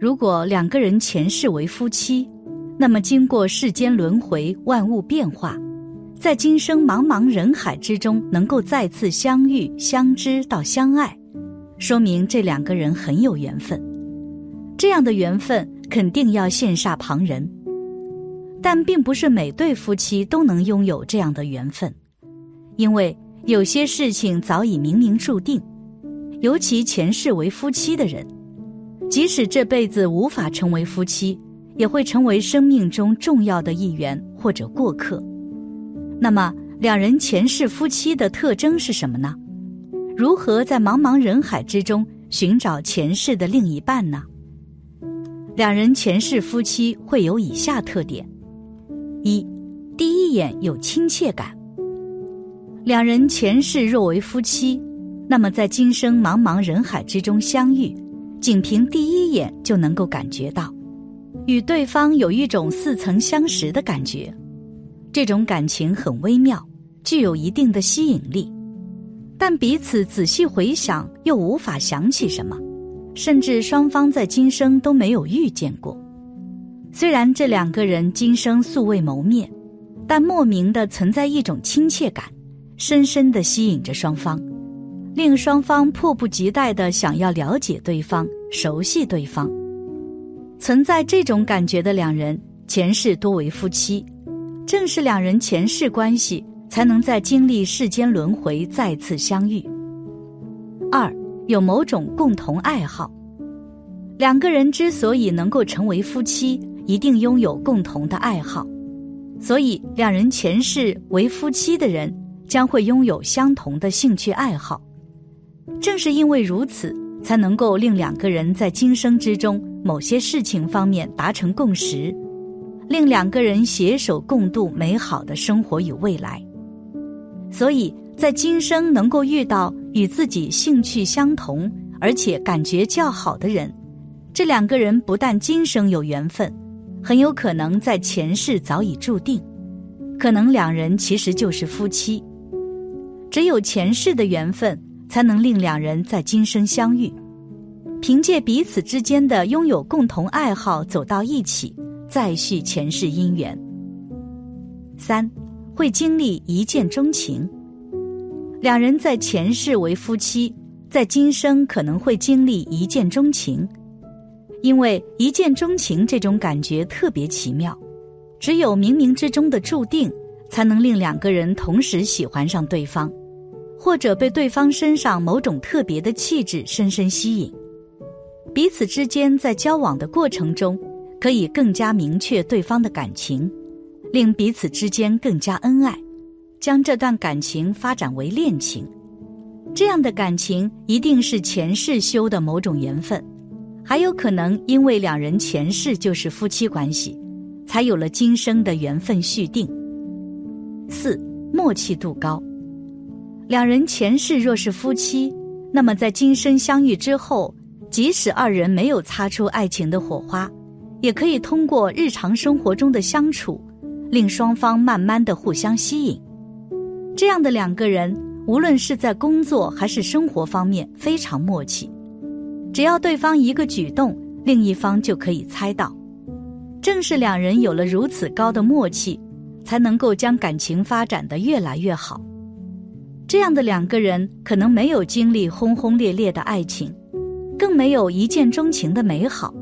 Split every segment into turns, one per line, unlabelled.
如果两个人前世为夫妻，那么经过世间轮回、万物变化，在今生茫茫人海之中能够再次相遇、相知到相爱，说明这两个人很有缘分。这样的缘分肯定要羡煞旁人，但并不是每对夫妻都能拥有这样的缘分，因为有些事情早已冥冥注定，尤其前世为夫妻的人。即使这辈子无法成为夫妻，也会成为生命中重要的一员或者过客。那么，两人前世夫妻的特征是什么呢？如何在茫茫人海之中寻找前世的另一半呢？两人前世夫妻会有以下特点：一，第一眼有亲切感。两人前世若为夫妻，那么在今生茫茫人海之中相遇。仅凭第一眼就能够感觉到，与对方有一种似曾相识的感觉，这种感情很微妙，具有一定的吸引力，但彼此仔细回想又无法想起什么，甚至双方在今生都没有遇见过。虽然这两个人今生素未谋面，但莫名的存在一种亲切感，深深的吸引着双方。令双方迫不及待的想要了解对方、熟悉对方。存在这种感觉的两人，前世多为夫妻，正是两人前世关系，才能在经历世间轮回再次相遇。二，有某种共同爱好。两个人之所以能够成为夫妻，一定拥有共同的爱好，所以两人前世为夫妻的人，将会拥有相同的兴趣爱好。正是因为如此，才能够令两个人在今生之中某些事情方面达成共识，令两个人携手共度美好的生活与未来。所以在今生能够遇到与自己兴趣相同而且感觉较好的人，这两个人不但今生有缘分，很有可能在前世早已注定，可能两人其实就是夫妻。只有前世的缘分。才能令两人在今生相遇，凭借彼此之间的拥有共同爱好走到一起，再续前世姻缘。三，会经历一见钟情。两人在前世为夫妻，在今生可能会经历一见钟情，因为一见钟情这种感觉特别奇妙，只有冥冥之中的注定，才能令两个人同时喜欢上对方。或者被对方身上某种特别的气质深深吸引，彼此之间在交往的过程中，可以更加明确对方的感情，令彼此之间更加恩爱，将这段感情发展为恋情。这样的感情一定是前世修的某种缘分，还有可能因为两人前世就是夫妻关系，才有了今生的缘分续定。四，默契度高。两人前世若是夫妻，那么在今生相遇之后，即使二人没有擦出爱情的火花，也可以通过日常生活中的相处，令双方慢慢的互相吸引。这样的两个人，无论是在工作还是生活方面非常默契，只要对方一个举动，另一方就可以猜到。正是两人有了如此高的默契，才能够将感情发展的越来越好。这样的两个人可能没有经历轰轰烈烈的爱情，更没有一见钟情的美好，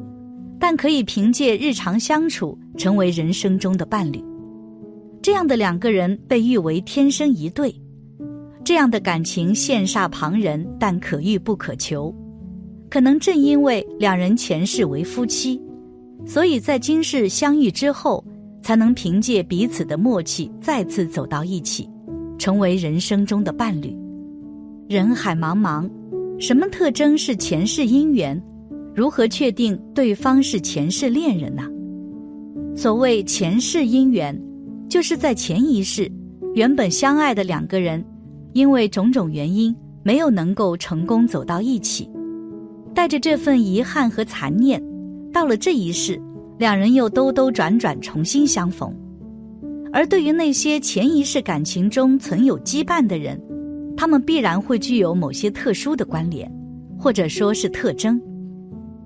但可以凭借日常相处成为人生中的伴侣。这样的两个人被誉为天生一对，这样的感情羡煞旁人，但可遇不可求。可能正因为两人前世为夫妻，所以在今世相遇之后，才能凭借彼此的默契再次走到一起。成为人生中的伴侣，人海茫茫，什么特征是前世姻缘？如何确定对方是前世恋人呢？所谓前世姻缘，就是在前一世原本相爱的两个人，因为种种原因没有能够成功走到一起，带着这份遗憾和残念，到了这一世，两人又兜兜转转重新相逢。而对于那些前一世感情中存有羁绊的人，他们必然会具有某些特殊的关联，或者说是特征。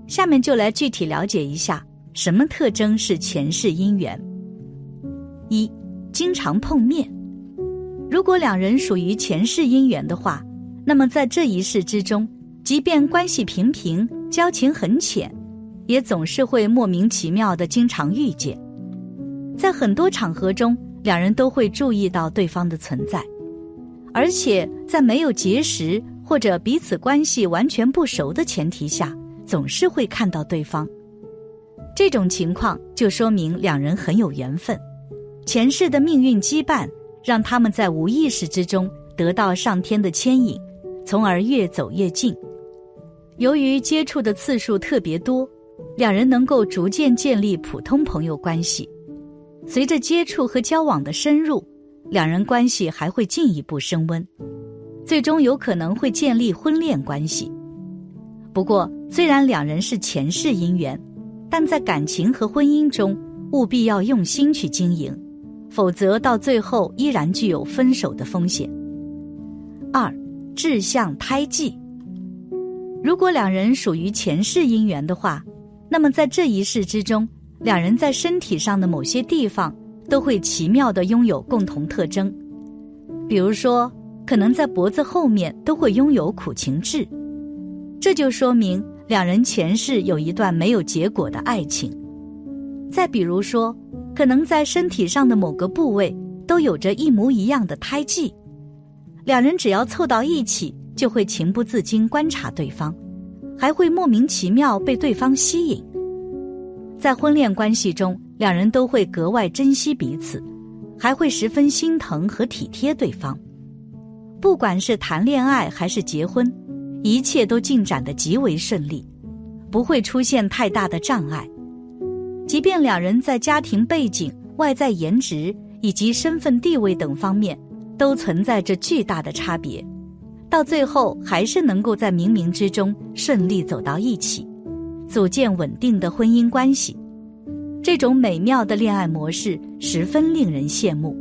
下面就来具体了解一下什么特征是前世姻缘。一、经常碰面。如果两人属于前世姻缘的话，那么在这一世之中，即便关系平平、交情很浅，也总是会莫名其妙的经常遇见。在很多场合中，两人都会注意到对方的存在，而且在没有结识或者彼此关系完全不熟的前提下，总是会看到对方。这种情况就说明两人很有缘分，前世的命运羁绊让他们在无意识之中得到上天的牵引，从而越走越近。由于接触的次数特别多，两人能够逐渐建立普通朋友关系。随着接触和交往的深入，两人关系还会进一步升温，最终有可能会建立婚恋关系。不过，虽然两人是前世姻缘，但在感情和婚姻中务必要用心去经营，否则到最后依然具有分手的风险。二，志向胎记。如果两人属于前世姻缘的话，那么在这一世之中。两人在身体上的某些地方都会奇妙的拥有共同特征，比如说，可能在脖子后面都会拥有苦情痣，这就说明两人前世有一段没有结果的爱情。再比如说，可能在身体上的某个部位都有着一模一样的胎记，两人只要凑到一起，就会情不自禁观察对方，还会莫名其妙被对方吸引。在婚恋关系中，两人都会格外珍惜彼此，还会十分心疼和体贴对方。不管是谈恋爱还是结婚，一切都进展得极为顺利，不会出现太大的障碍。即便两人在家庭背景、外在颜值以及身份地位等方面都存在着巨大的差别，到最后还是能够在冥冥之中顺利走到一起。组建稳定的婚姻关系，这种美妙的恋爱模式十分令人羡慕。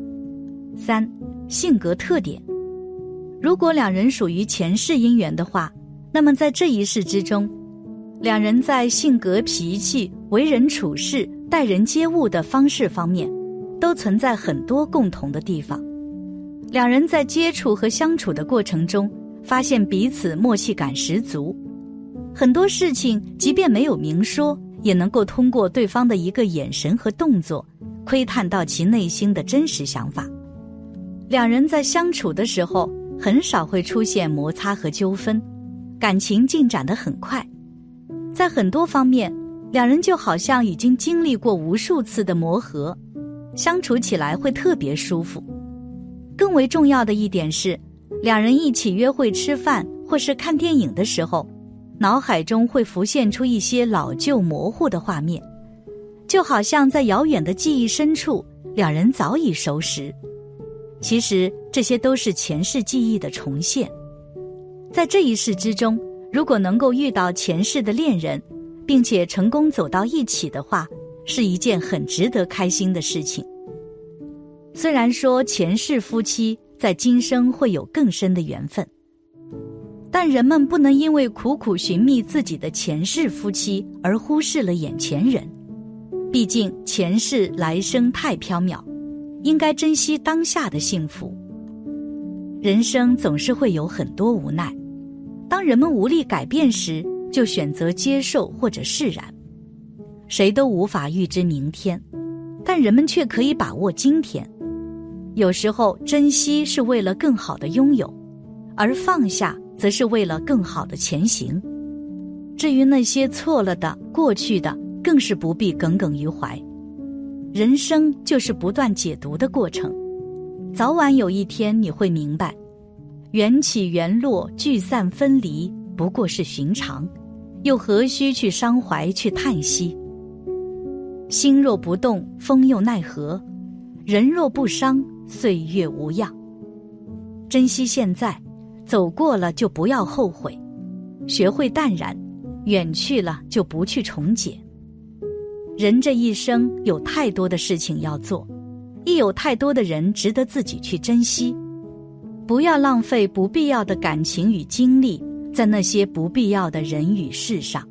三、性格特点，如果两人属于前世姻缘的话，那么在这一世之中，两人在性格、脾气、为人处事、待人接物的方式方面，都存在很多共同的地方。两人在接触和相处的过程中，发现彼此默契感十足。很多事情，即便没有明说，也能够通过对方的一个眼神和动作，窥探到其内心的真实想法。两人在相处的时候，很少会出现摩擦和纠纷，感情进展得很快。在很多方面，两人就好像已经经历过无数次的磨合，相处起来会特别舒服。更为重要的一点是，两人一起约会、吃饭或是看电影的时候。脑海中会浮现出一些老旧模糊的画面，就好像在遥远的记忆深处，两人早已熟识。其实这些都是前世记忆的重现。在这一世之中，如果能够遇到前世的恋人，并且成功走到一起的话，是一件很值得开心的事情。虽然说前世夫妻在今生会有更深的缘分。但人们不能因为苦苦寻觅自己的前世夫妻而忽视了眼前人，毕竟前世来生太缥缈，应该珍惜当下的幸福。人生总是会有很多无奈，当人们无力改变时，就选择接受或者释然。谁都无法预知明天，但人们却可以把握今天。有时候珍惜是为了更好的拥有，而放下。则是为了更好的前行。至于那些错了的、过去的，更是不必耿耿于怀。人生就是不断解读的过程，早晚有一天你会明白，缘起缘落，聚散分离，不过是寻常，又何须去伤怀，去叹息？心若不动，风又奈何？人若不伤，岁月无恙。珍惜现在，走过了就不要后悔，学会淡然，远去了就不去重解。人这一生有太多的事情要做，亦有太多的人值得自己去珍惜。不要浪费不必要的感情与精力在那些不必要的人与事上。